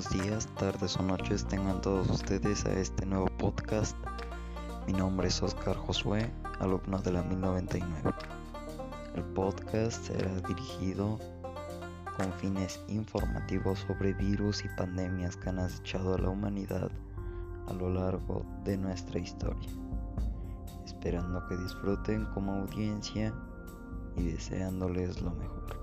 Buenos días, tardes o noches tengan todos ustedes a este nuevo podcast. Mi nombre es Oscar Josué, alumno de la 1099. El podcast será dirigido con fines informativos sobre virus y pandemias que han acechado a la humanidad a lo largo de nuestra historia. Esperando que disfruten como audiencia y deseándoles lo mejor.